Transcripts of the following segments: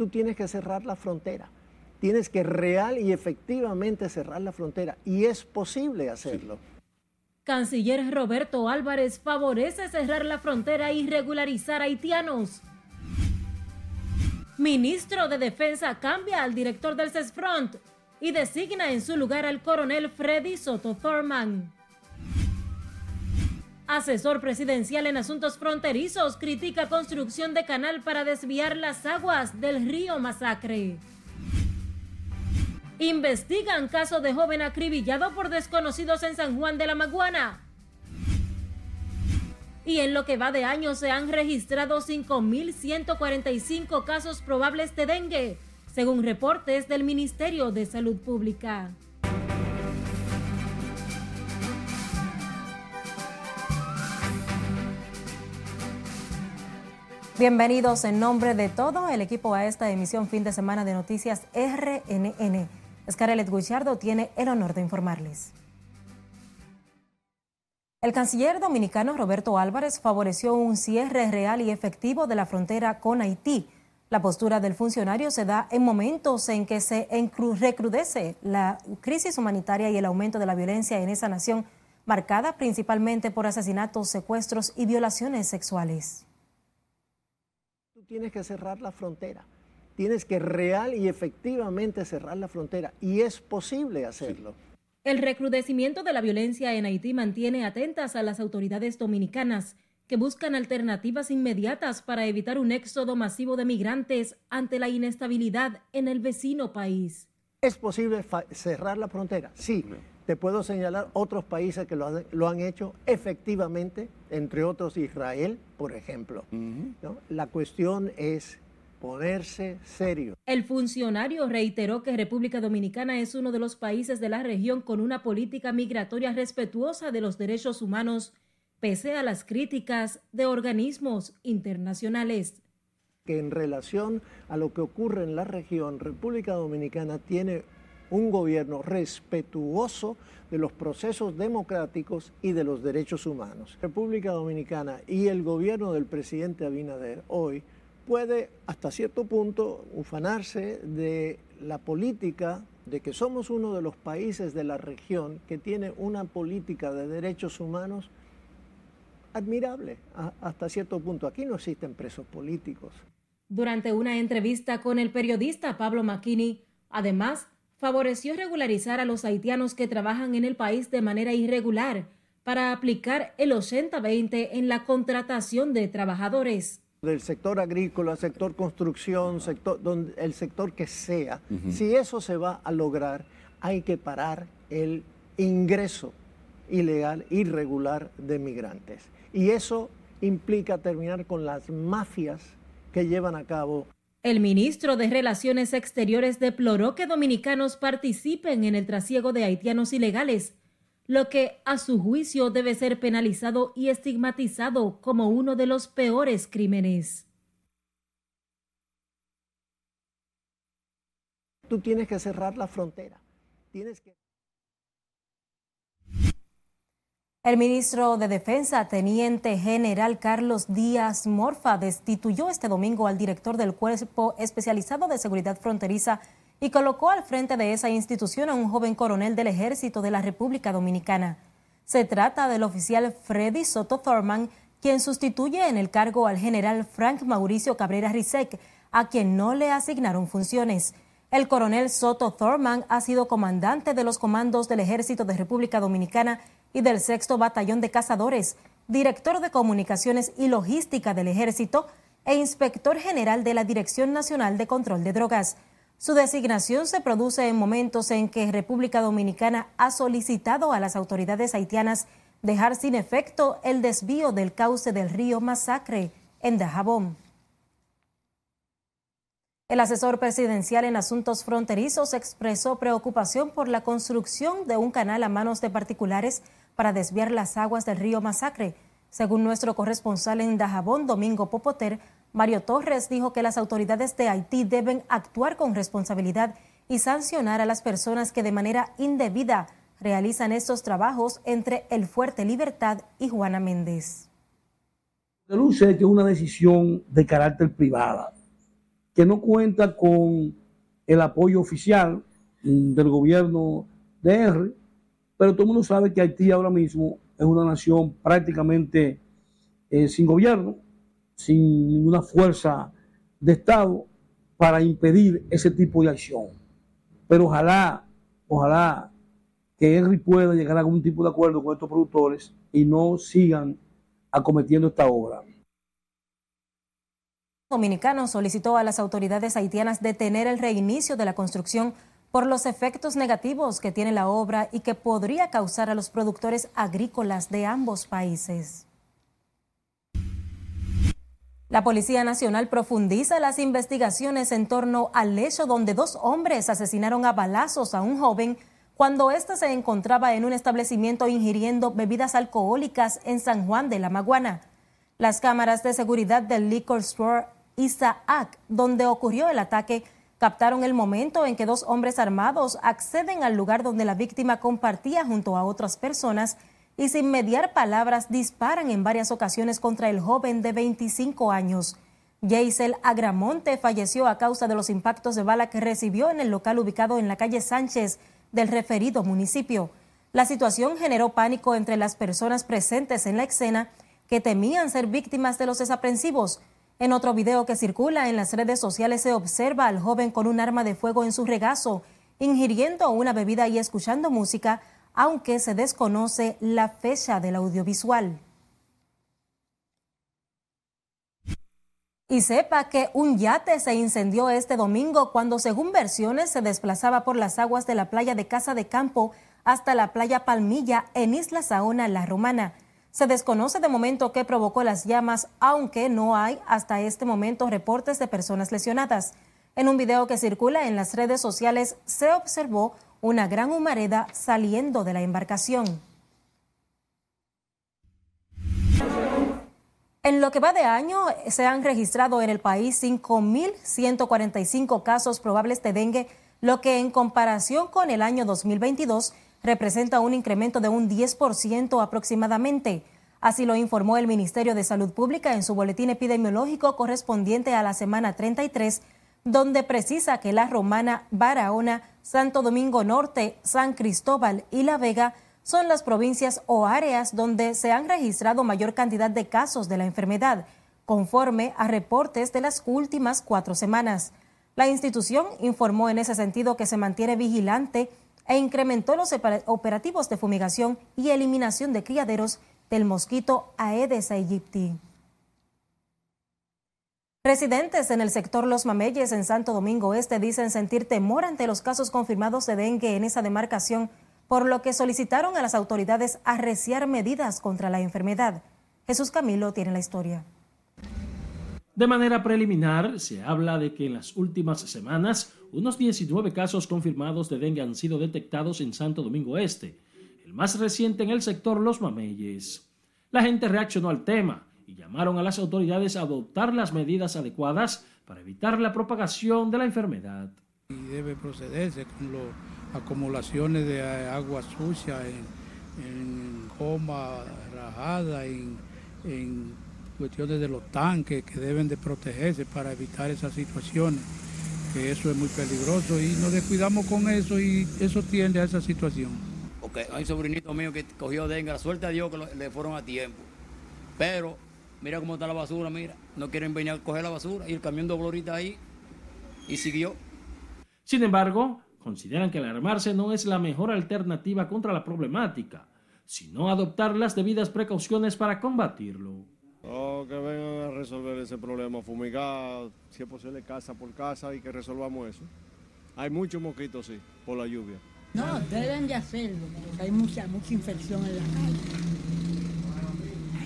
tú tienes que cerrar la frontera. Tienes que real y efectivamente cerrar la frontera. Y es posible hacerlo. Canciller Roberto Álvarez favorece cerrar la frontera y regularizar haitianos. Ministro de Defensa cambia al director del CESFRONT y designa en su lugar al coronel Freddy Soto Thurman. Asesor presidencial en asuntos fronterizos critica construcción de canal para desviar las aguas del río Masacre. Investigan caso de joven acribillado por desconocidos en San Juan de la Maguana. Y en lo que va de año se han registrado 5.145 casos probables de dengue, según reportes del Ministerio de Salud Pública. Bienvenidos en nombre de todo el equipo a esta emisión fin de semana de noticias RNN. Scarlett Guichardo tiene el honor de informarles. El canciller dominicano Roberto Álvarez favoreció un cierre real y efectivo de la frontera con Haití. La postura del funcionario se da en momentos en que se recrudece la crisis humanitaria y el aumento de la violencia en esa nación, marcada principalmente por asesinatos, secuestros y violaciones sexuales tienes que cerrar la frontera. Tienes que real y efectivamente cerrar la frontera. Y es posible hacerlo. El recrudecimiento de la violencia en Haití mantiene atentas a las autoridades dominicanas que buscan alternativas inmediatas para evitar un éxodo masivo de migrantes ante la inestabilidad en el vecino país. ¿Es posible cerrar la frontera? Sí. Te puedo señalar otros países que lo han, hecho efectivamente, entre otros Israel, por ejemplo. La cuestión es ponerse serio. El funcionario reiteró que República Dominicana es uno de los países de la región con una política migratoria respetuosa de los derechos humanos, pese a las críticas de organismos internacionales. Que en relación a lo que ocurre en la región, República Dominicana tiene un gobierno respetuoso de los procesos democráticos y de los derechos humanos. República Dominicana y el gobierno del presidente Abinader hoy puede hasta cierto punto ufanarse de la política de que somos uno de los países de la región que tiene una política de derechos humanos admirable hasta cierto punto. Aquí no existen presos políticos. Durante una entrevista con el periodista Pablo Macchini, además favoreció regularizar a los haitianos que trabajan en el país de manera irregular para aplicar el 80-20 en la contratación de trabajadores. Del sector agrícola, sector construcción, sector, donde, el sector que sea, si eso se va a lograr, hay que parar el ingreso ilegal, irregular de migrantes. Y eso implica terminar con las mafias que llevan a cabo el ministro de Relaciones Exteriores deploró que dominicanos participen en el trasiego de haitianos ilegales, lo que a su juicio debe ser penalizado y estigmatizado como uno de los peores crímenes. Tú tienes que cerrar la frontera. Tienes que El ministro de Defensa, Teniente General Carlos Díaz Morfa, destituyó este domingo al director del Cuerpo Especializado de Seguridad Fronteriza y colocó al frente de esa institución a un joven coronel del Ejército de la República Dominicana. Se trata del oficial Freddy Soto Thurman, quien sustituye en el cargo al general Frank Mauricio Cabrera Rizek, a quien no le asignaron funciones. El coronel Soto Thurman ha sido comandante de los comandos del Ejército de República Dominicana y del Sexto Batallón de Cazadores, director de Comunicaciones y Logística del Ejército e inspector general de la Dirección Nacional de Control de Drogas. Su designación se produce en momentos en que República Dominicana ha solicitado a las autoridades haitianas dejar sin efecto el desvío del cauce del río Masacre en Dajabón. El asesor presidencial en asuntos fronterizos expresó preocupación por la construcción de un canal a manos de particulares para desviar las aguas del río Masacre. Según nuestro corresponsal en Dajabón, Domingo Popoter, Mario Torres dijo que las autoridades de Haití deben actuar con responsabilidad y sancionar a las personas que de manera indebida realizan estos trabajos entre el Fuerte Libertad y Juana Méndez. Que es una decisión de carácter privada. Que no cuenta con el apoyo oficial del gobierno de R, pero todo el mundo sabe que Haití ahora mismo es una nación prácticamente eh, sin gobierno, sin ninguna fuerza de Estado para impedir ese tipo de acción. Pero ojalá, ojalá que Henry pueda llegar a algún tipo de acuerdo con estos productores y no sigan acometiendo esta obra. Dominicano solicitó a las autoridades haitianas detener el reinicio de la construcción por los efectos negativos que tiene la obra y que podría causar a los productores agrícolas de ambos países. La Policía Nacional profundiza las investigaciones en torno al hecho donde dos hombres asesinaron a balazos a un joven cuando éste se encontraba en un establecimiento ingiriendo bebidas alcohólicas en San Juan de la Maguana. Las cámaras de seguridad del Liquor Store Isaac, donde ocurrió el ataque, captaron el momento en que dos hombres armados acceden al lugar donde la víctima compartía junto a otras personas y sin mediar palabras disparan en varias ocasiones contra el joven de 25 años. Jaisel Agramonte falleció a causa de los impactos de bala que recibió en el local ubicado en la calle Sánchez del referido municipio. La situación generó pánico entre las personas presentes en la escena que temían ser víctimas de los desaprensivos. En otro video que circula en las redes sociales se observa al joven con un arma de fuego en su regazo, ingiriendo una bebida y escuchando música aunque se desconoce la fecha del audiovisual. Y sepa que un yate se incendió este domingo cuando, según versiones, se desplazaba por las aguas de la playa de Casa de Campo hasta la playa Palmilla en Isla Saona, La Romana. Se desconoce de momento qué provocó las llamas, aunque no hay hasta este momento reportes de personas lesionadas. En un video que circula en las redes sociales se observó una gran humareda saliendo de la embarcación. En lo que va de año, se han registrado en el país 5.145 casos probables de dengue, lo que en comparación con el año 2022 representa un incremento de un 10% aproximadamente. Así lo informó el Ministerio de Salud Pública en su boletín epidemiológico correspondiente a la semana 33 donde precisa que la Romana, Barahona, Santo Domingo Norte, San Cristóbal y La Vega son las provincias o áreas donde se han registrado mayor cantidad de casos de la enfermedad, conforme a reportes de las últimas cuatro semanas. La institución informó en ese sentido que se mantiene vigilante e incrementó los operativos de fumigación y eliminación de criaderos del mosquito Aedes aegypti. Residentes en el sector Los Mameyes en Santo Domingo Este dicen sentir temor ante los casos confirmados de dengue en esa demarcación, por lo que solicitaron a las autoridades arreciar medidas contra la enfermedad. Jesús Camilo tiene la historia. De manera preliminar, se habla de que en las últimas semanas unos 19 casos confirmados de dengue han sido detectados en Santo Domingo Este, el más reciente en el sector Los Mameyes. La gente reaccionó al tema y llamaron a las autoridades a adoptar las medidas adecuadas para evitar la propagación de la enfermedad. Y debe procederse con las acumulaciones de agua sucia en, en rajada, en cuestiones de los tanques que deben de protegerse para evitar esas situaciones, que eso es muy peligroso y nos descuidamos con eso y eso tiende a esa situación. Porque hay un sobrinito mío que cogió dengue, la suerte a Dios que le fueron a tiempo, pero Mira cómo está la basura, mira. No quieren venir a coger la basura. Y el camión dobló ahorita ahí y siguió. Sin embargo, consideran que alarmarse no es la mejor alternativa contra la problemática, sino adoptar las debidas precauciones para combatirlo. Oh, que vengan a resolver ese problema, fumigar, si es posible, casa por casa y que resolvamos eso. Hay muchos mosquitos, sí, por la lluvia. No, deben de hacerlo, porque hay mucha, mucha infección en la calle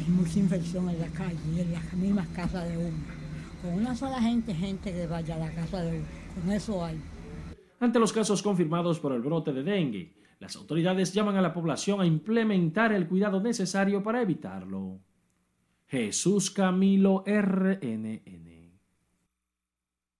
hay mucha infección en la calle y en las mismas casas de uno. Con una sola gente, gente que vaya a la casa de uno, con eso hay. Ante los casos confirmados por el brote de dengue, las autoridades llaman a la población a implementar el cuidado necesario para evitarlo. Jesús Camilo RNN.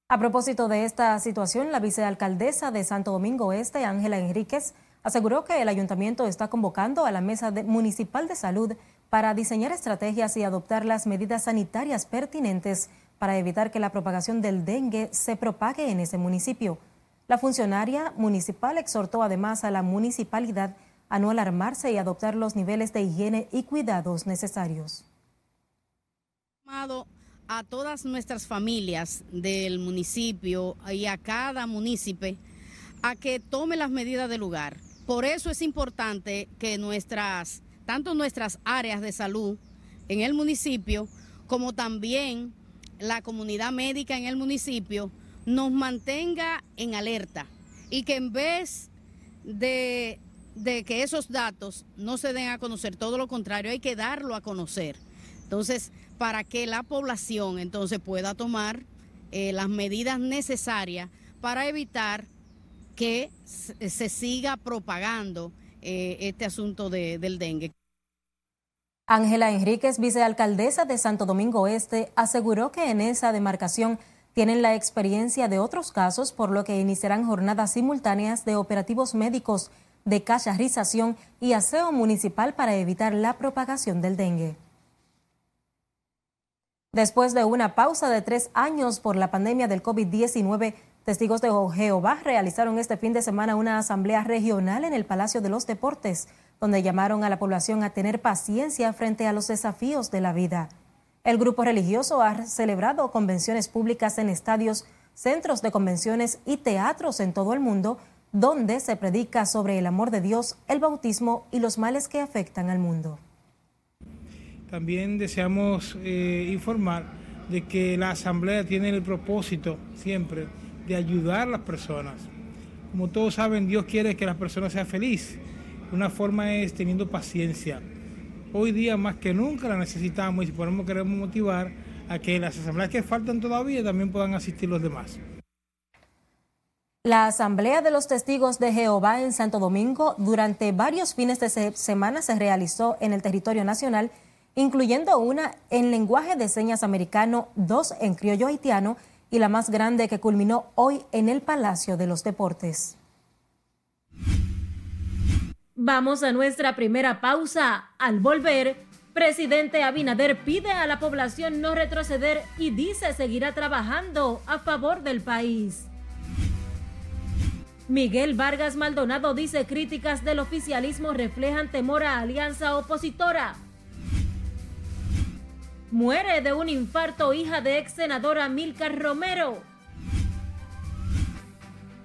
A propósito de esta situación, la vicealcaldesa de Santo Domingo Este, Ángela Enríquez, aseguró que el ayuntamiento está convocando a la Mesa Municipal de Salud para diseñar estrategias y adoptar las medidas sanitarias pertinentes para evitar que la propagación del dengue se propague en ese municipio. La funcionaria municipal exhortó además a la municipalidad a no alarmarse y adoptar los niveles de higiene y cuidados necesarios. A todas nuestras familias del municipio y a cada municipio a que tome las medidas del lugar. Por eso es importante que nuestras, tanto nuestras áreas de salud en el municipio, como también la comunidad médica en el municipio, nos mantenga en alerta y que en vez de que esos datos no se den a conocer, todo lo contrario, hay que darlo a conocer. Entonces, para que la población entonces pueda tomar eh, las medidas necesarias para evitar que se siga propagando eh, este asunto del dengue. Ángela Enríquez, vicealcaldesa de Santo Domingo Este, aseguró que en esa demarcación tienen la experiencia de otros casos, por lo que iniciarán jornadas simultáneas de operativos médicos de cacharización y aseo municipal para evitar la propagación del dengue. Después de una pausa de tres años por la pandemia del COVID-19, testigos de Jehová realizaron este fin de semana una asamblea regional en el Palacio de los Deportes, donde llamaron a la población a tener paciencia frente a los desafíos de la vida. El grupo religioso ha celebrado convenciones públicas en estadios, centros de convenciones y teatros en todo el mundo, donde se predica sobre el amor de Dios, el bautismo y los males que afectan al mundo. También deseamos eh, informar de que la Asamblea tiene el propósito siempre de ayudar a las personas. Como todos saben, Dios quiere que las personas sean felices. Una forma es teniendo paciencia. Hoy día más que nunca la necesitamos y por eso queremos motivar a que las asambleas que faltan todavía también puedan asistir los demás. La Asamblea de los Testigos de Jehová en Santo Domingo durante varios fines de semana se realizó en el territorio nacional incluyendo una en lenguaje de señas americano, dos en criollo haitiano y la más grande que culminó hoy en el Palacio de los Deportes. Vamos a nuestra primera pausa. Al volver, presidente Abinader pide a la población no retroceder y dice seguirá trabajando a favor del país. Miguel Vargas Maldonado dice críticas del oficialismo reflejan temor a alianza opositora. Muere de un infarto hija de ex senadora Milcar Romero.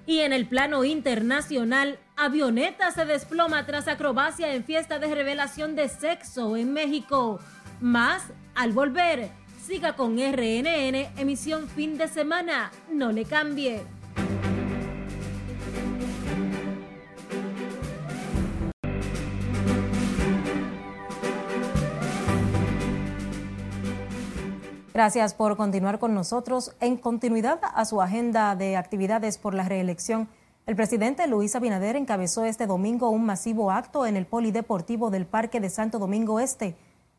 Y en el plano internacional, avioneta se desploma tras acrobacia en fiesta de revelación de sexo en México. Más al volver. Siga con RNN, emisión fin de semana. No le cambie. Gracias por continuar con nosotros. En continuidad a su agenda de actividades por la reelección, el presidente Luis Abinader encabezó este domingo un masivo acto en el Polideportivo del Parque de Santo Domingo Este,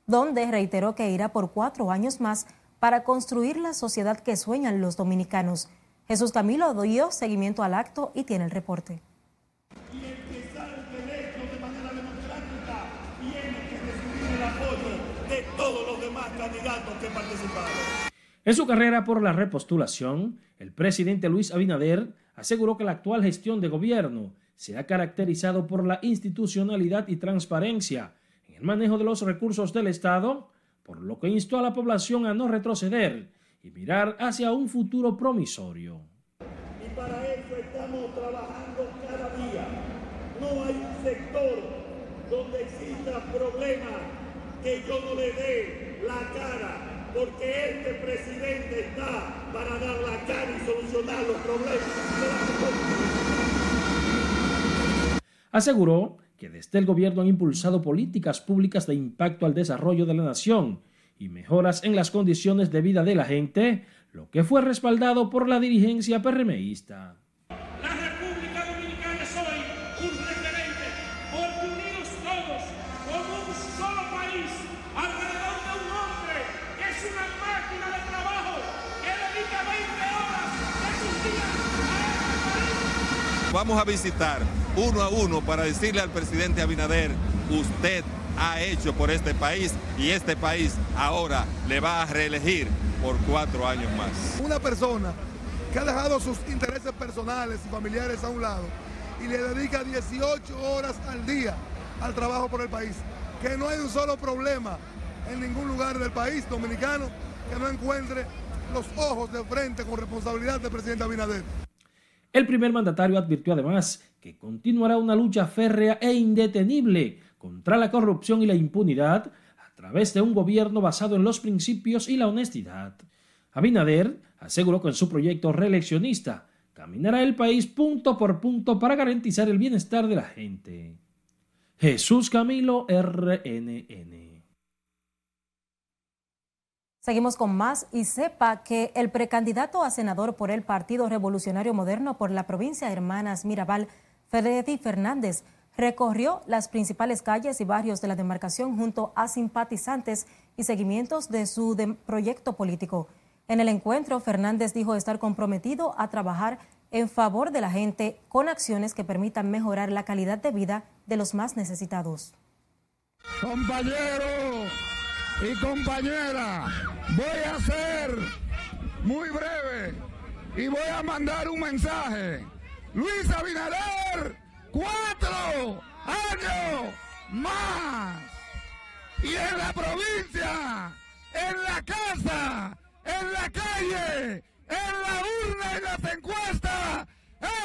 donde reiteró que irá por cuatro años más para construir la sociedad que sueñan los dominicanos. Jesús Camilo dio seguimiento al acto y tiene el reporte. En su carrera por la repostulación, el presidente Luis Abinader aseguró que la actual gestión de gobierno se ha caracterizado por la institucionalidad y transparencia en el manejo de los recursos del Estado, por lo que instó a la población a no retroceder y mirar hacia un futuro promisorio. Y para eso estamos trabajando cada día. No hay un sector donde exista problema que yo no le dé la cara porque este presidente está para dar la cara y solucionar los problemas Aseguró que desde el gobierno han impulsado políticas públicas de impacto al desarrollo de la nación y mejoras en las condiciones de vida de la gente, lo que fue respaldado por la dirigencia PRMista. Vamos a visitar uno a uno para decirle al presidente Abinader, usted ha hecho por este país y este país ahora le va a reelegir por cuatro años más. Una persona que ha dejado sus intereses personales y familiares a un lado y le dedica 18 horas al día al trabajo por el país. Que no hay un solo problema en ningún lugar del país dominicano que no encuentre los ojos de frente con responsabilidad del presidente Abinader. El primer mandatario advirtió además que continuará una lucha férrea e indetenible contra la corrupción y la impunidad a través de un gobierno basado en los principios y la honestidad. Abinader aseguró que en su proyecto reeleccionista caminará el país punto por punto para garantizar el bienestar de la gente. Jesús Camilo RNN. Seguimos con más y sepa que el precandidato a senador por el Partido Revolucionario Moderno por la provincia de Hermanas Mirabal, Freddy Fernández, recorrió las principales calles y barrios de la demarcación junto a simpatizantes y seguimientos de su proyecto político. En el encuentro, Fernández dijo estar comprometido a trabajar en favor de la gente con acciones que permitan mejorar la calidad de vida de los más necesitados. Compañero, y compañera, voy a ser muy breve y voy a mandar un mensaje. Luis Abinader, cuatro años más. Y en la provincia, en la casa, en la calle, en la urna, en las encuestas,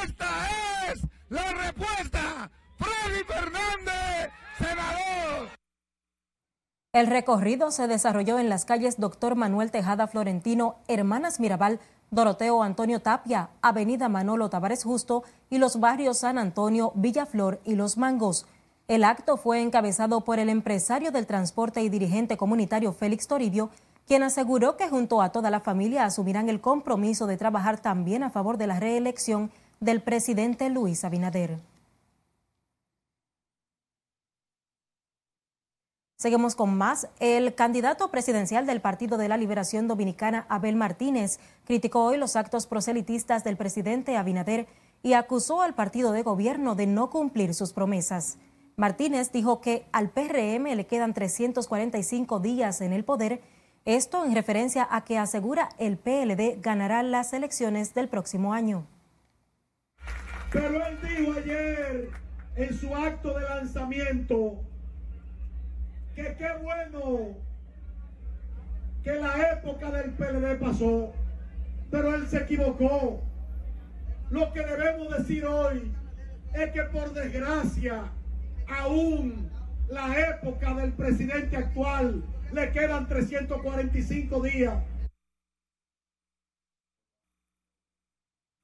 esta es la respuesta. Freddy Fernández, senador. El recorrido se desarrolló en las calles Doctor Manuel Tejada Florentino, Hermanas Mirabal, Doroteo Antonio Tapia, Avenida Manolo Tavares Justo y los barrios San Antonio, Villaflor y Los Mangos. El acto fue encabezado por el empresario del transporte y dirigente comunitario Félix Toribio, quien aseguró que junto a toda la familia asumirán el compromiso de trabajar también a favor de la reelección del presidente Luis Abinader. Seguimos con más. El candidato presidencial del Partido de la Liberación Dominicana, Abel Martínez, criticó hoy los actos proselitistas del presidente Abinader y acusó al partido de gobierno de no cumplir sus promesas. Martínez dijo que al PRM le quedan 345 días en el poder, esto en referencia a que asegura el PLD ganará las elecciones del próximo año. Pero él dijo ayer en su acto de lanzamiento que qué bueno que la época del PLD pasó, pero él se equivocó. Lo que debemos decir hoy es que por desgracia, aún la época del presidente actual le quedan 345 días.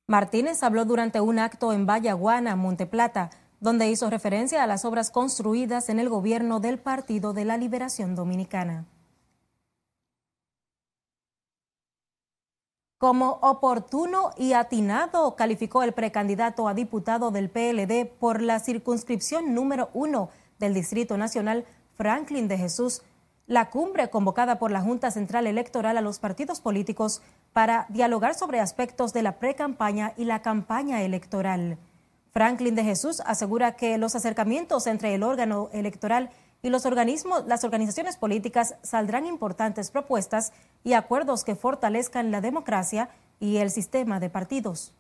Martínez habló durante un acto en Vallaguana, Monteplata, donde hizo referencia a las obras construidas en el gobierno del Partido de la Liberación Dominicana. Como oportuno y atinado calificó el precandidato a diputado del PLD por la circunscripción número uno del Distrito Nacional, Franklin de Jesús, la cumbre convocada por la Junta Central Electoral a los partidos políticos para dialogar sobre aspectos de la precampaña y la campaña electoral. Franklin de Jesús asegura que los acercamientos entre el órgano electoral y los organismos, las organizaciones políticas saldrán importantes propuestas y acuerdos que fortalezcan la democracia y el sistema de partidos.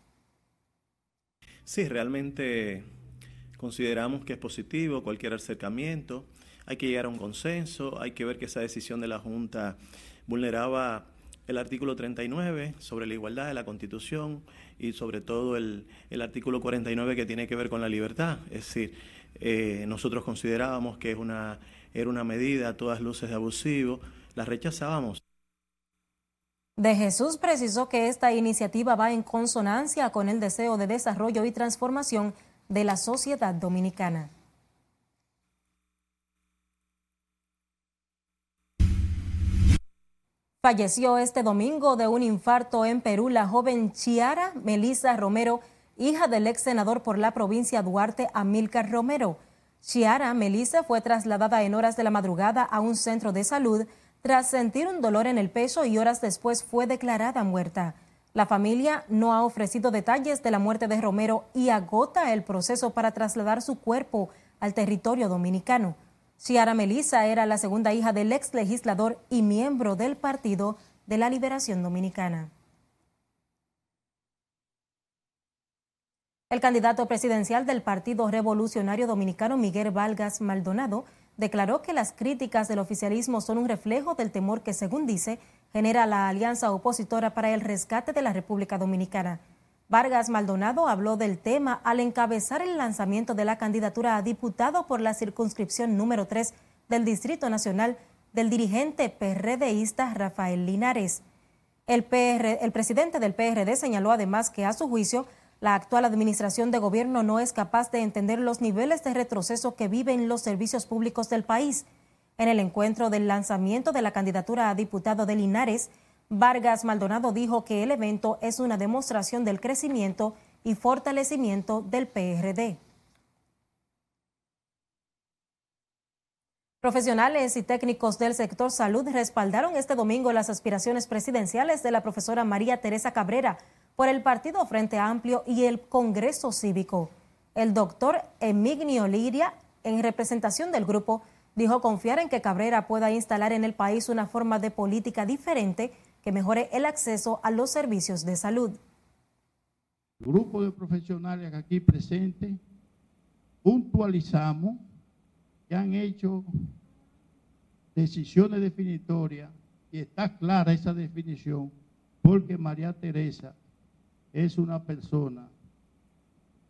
Sí, realmente consideramos que es positivo cualquier acercamiento. Hay que llegar a un consenso, hay que ver que esa decisión de la Junta vulneraba el artículo 39 sobre la igualdad de la Constitución y sobre todo el, artículo 49 que tiene que ver con la libertad. Es decir, eh, nosotros considerábamos que es una, era una medida a todas luces de abusivo, la rechazábamos. De Jesús precisó que esta iniciativa va en consonancia con el deseo de desarrollo y transformación de la sociedad dominicana. Falleció este domingo de un infarto en Perú la joven Chiara Melisa Romero, hija del ex senador por la provincia Duarte, Amílcar Romero. Chiara Melisa fue trasladada en horas de la madrugada a un centro de salud tras sentir un dolor en el pecho y horas después fue declarada muerta. La familia no ha ofrecido detalles de la muerte de Romero y agota el proceso para trasladar su cuerpo al territorio dominicano. Ciara Melissa era la segunda hija del ex legislador y miembro del Partido de la Liberación Dominicana. El candidato presidencial del Partido Revolucionario Dominicano, Miguel Valgas Maldonado, declaró que las críticas del oficialismo son un reflejo del temor que, según dice, genera la alianza opositora para el rescate de la República Dominicana. Vargas Maldonado habló del tema al encabezar el lanzamiento de la candidatura a diputado por la circunscripción número 3 del Distrito Nacional del dirigente PRDista Rafael Linares. El, el presidente del PRD señaló además que, a su juicio, la actual administración de gobierno no es capaz de entender los niveles de retroceso que viven los servicios públicos del país. En el encuentro del lanzamiento de la candidatura a diputado de Linares, Vargas Maldonado dijo que el evento es una demostración del crecimiento y fortalecimiento del PRD. Profesionales y técnicos del sector salud respaldaron este domingo las aspiraciones presidenciales de la profesora María Teresa Cabrera por el Partido Frente Amplio y el Congreso Cívico. El doctor Emignio Liria, en representación del grupo, dijo confiar en que Cabrera pueda instalar en el país una forma de política diferente que mejore el acceso a los servicios de salud. grupo de profesionales aquí presentes puntualizamos que han hecho decisiones definitorias y está clara esa definición porque María Teresa es una persona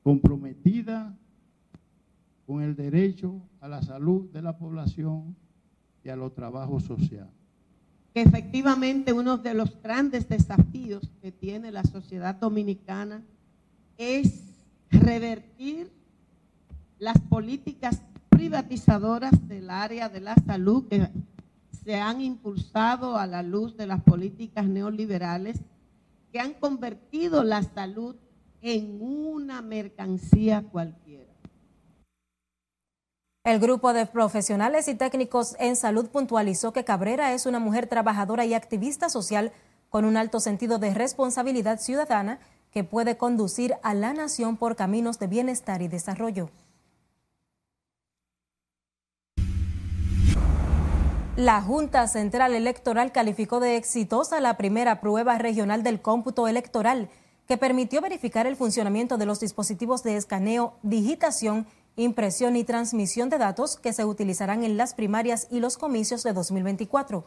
comprometida con el derecho a la salud de la población y a los trabajos sociales. Efectivamente, uno de los grandes desafíos que tiene la sociedad dominicana es revertir las políticas privatizadoras del área de la salud que se han impulsado a la luz de las políticas neoliberales que han convertido la salud en una mercancía cualquiera. El grupo de profesionales y técnicos en salud puntualizó que Cabrera es una mujer trabajadora y activista social con un alto sentido de responsabilidad ciudadana que puede conducir a la nación por caminos de bienestar y desarrollo. La Junta Central Electoral calificó de exitosa la primera prueba regional del cómputo electoral que permitió verificar el funcionamiento de los dispositivos de escaneo, digitación, impresión y transmisión de datos que se utilizarán en las primarias y los comicios de 2024.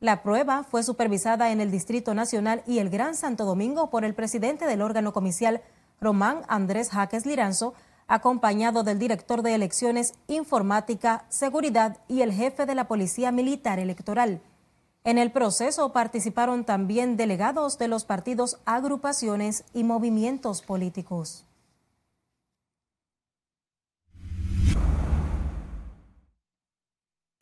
La prueba fue supervisada en el Distrito Nacional y el Gran Santo Domingo por el presidente del órgano comicial, Román Andrés Jaques Liranzo, acompañado del director de elecciones, informática, seguridad y el jefe de la Policía Militar Electoral. En el proceso participaron también delegados de los partidos, agrupaciones y movimientos políticos.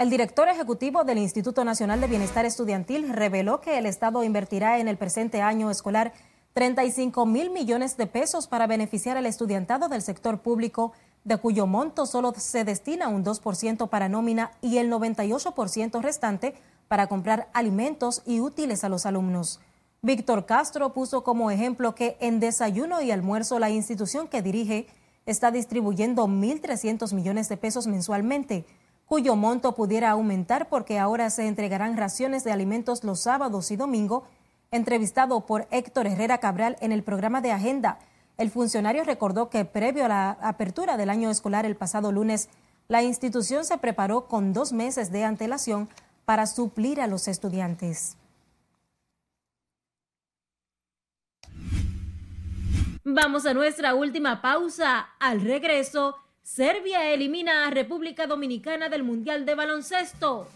El director ejecutivo del Instituto Nacional de Bienestar Estudiantil reveló que el Estado invertirá en el presente año escolar 35 mil millones de pesos para beneficiar al estudiantado del sector público, de cuyo monto solo se destina un 2% para nómina y el 98% restante para comprar alimentos y útiles a los alumnos. Víctor Castro puso como ejemplo que en desayuno y almuerzo la institución que dirige está distribuyendo 1.300 millones de pesos mensualmente, cuyo monto pudiera aumentar porque ahora se entregarán raciones de alimentos los sábados y domingos Entrevistado por Héctor Herrera Cabral en el programa de Agenda, el funcionario recordó que previo a la apertura del año escolar el pasado lunes, la institución se preparó con dos meses de antelación para suplir a los estudiantes. Vamos a nuestra última pausa. Al regreso, Serbia elimina a República Dominicana del Mundial de Baloncesto.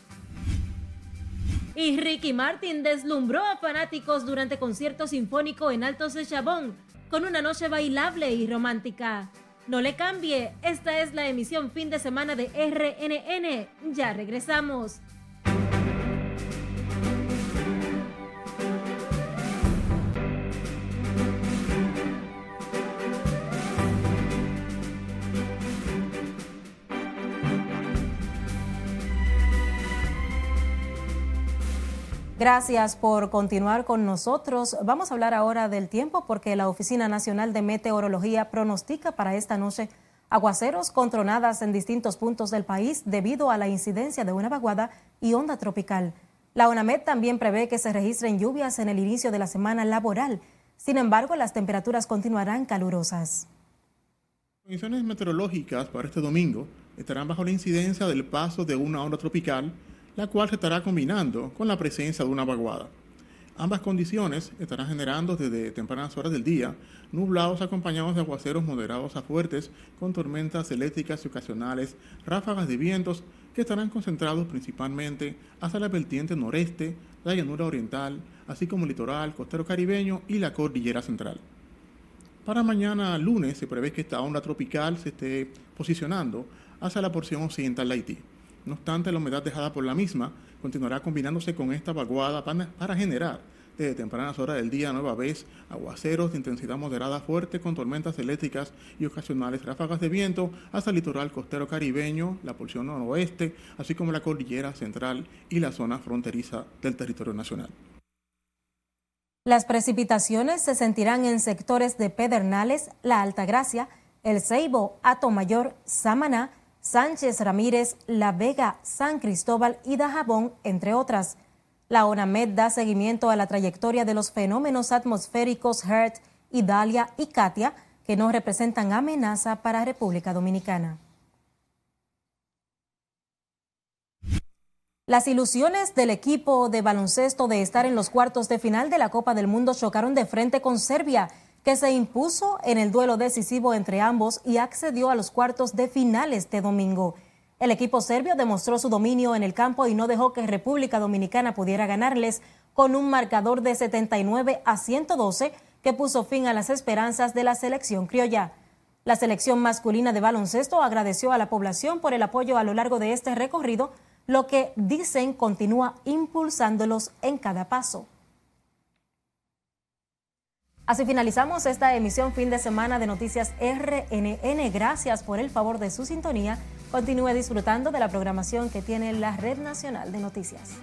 Y Ricky Martin deslumbró a fanáticos durante concierto sinfónico en Altos de Chabón con una noche bailable y romántica. No le cambie, esta es la emisión fin de semana de RNN. Ya regresamos. Gracias por continuar con nosotros. Vamos a hablar ahora del tiempo porque la Oficina Nacional de Meteorología pronostica para esta noche Aguaceros con tronadas en distintos puntos del país debido a la incidencia de una vaguada y onda tropical. La ONAMED también prevé que se registren lluvias en el inicio de la semana laboral. Sin embargo, las temperaturas continuarán calurosas. Las condiciones meteorológicas para este domingo estarán bajo la incidencia del paso de una onda tropical, la cual se estará combinando con la presencia de una vaguada. Ambas condiciones estarán generando desde tempranas horas del día nublados acompañados de aguaceros moderados a fuertes con tormentas eléctricas y ocasionales, ráfagas de vientos que estarán concentrados principalmente hacia la vertiente noreste, la llanura oriental, así como el litoral costero caribeño y la cordillera central. Para mañana lunes se prevé que esta onda tropical se esté posicionando hacia la porción occidental de Haití. No obstante, la humedad dejada por la misma continuará combinándose con esta vaguada para generar desde tempranas horas del día nueva vez aguaceros de intensidad moderada fuerte con tormentas eléctricas y ocasionales ráfagas de viento hasta el litoral costero caribeño, la porción noroeste, así como la cordillera central y la zona fronteriza del territorio nacional. Las precipitaciones se sentirán en sectores de Pedernales, La Altagracia, El Ceibo, Mayor, Samaná, Sánchez Ramírez, La Vega, San Cristóbal y Dajabón, entre otras. La ONAMED da seguimiento a la trayectoria de los fenómenos atmosféricos Hert, Idalia y Katia, que no representan amenaza para República Dominicana. Las ilusiones del equipo de baloncesto de estar en los cuartos de final de la Copa del Mundo chocaron de frente con Serbia, que se impuso en el duelo decisivo entre ambos y accedió a los cuartos de final este domingo. El equipo serbio demostró su dominio en el campo y no dejó que República Dominicana pudiera ganarles con un marcador de 79 a 112 que puso fin a las esperanzas de la selección criolla. La selección masculina de baloncesto agradeció a la población por el apoyo a lo largo de este recorrido, lo que dicen continúa impulsándolos en cada paso. Así finalizamos esta emisión fin de semana de Noticias RNN. Gracias por el favor de su sintonía Continúe disfrutando de la programación que tiene la Red Nacional de Noticias.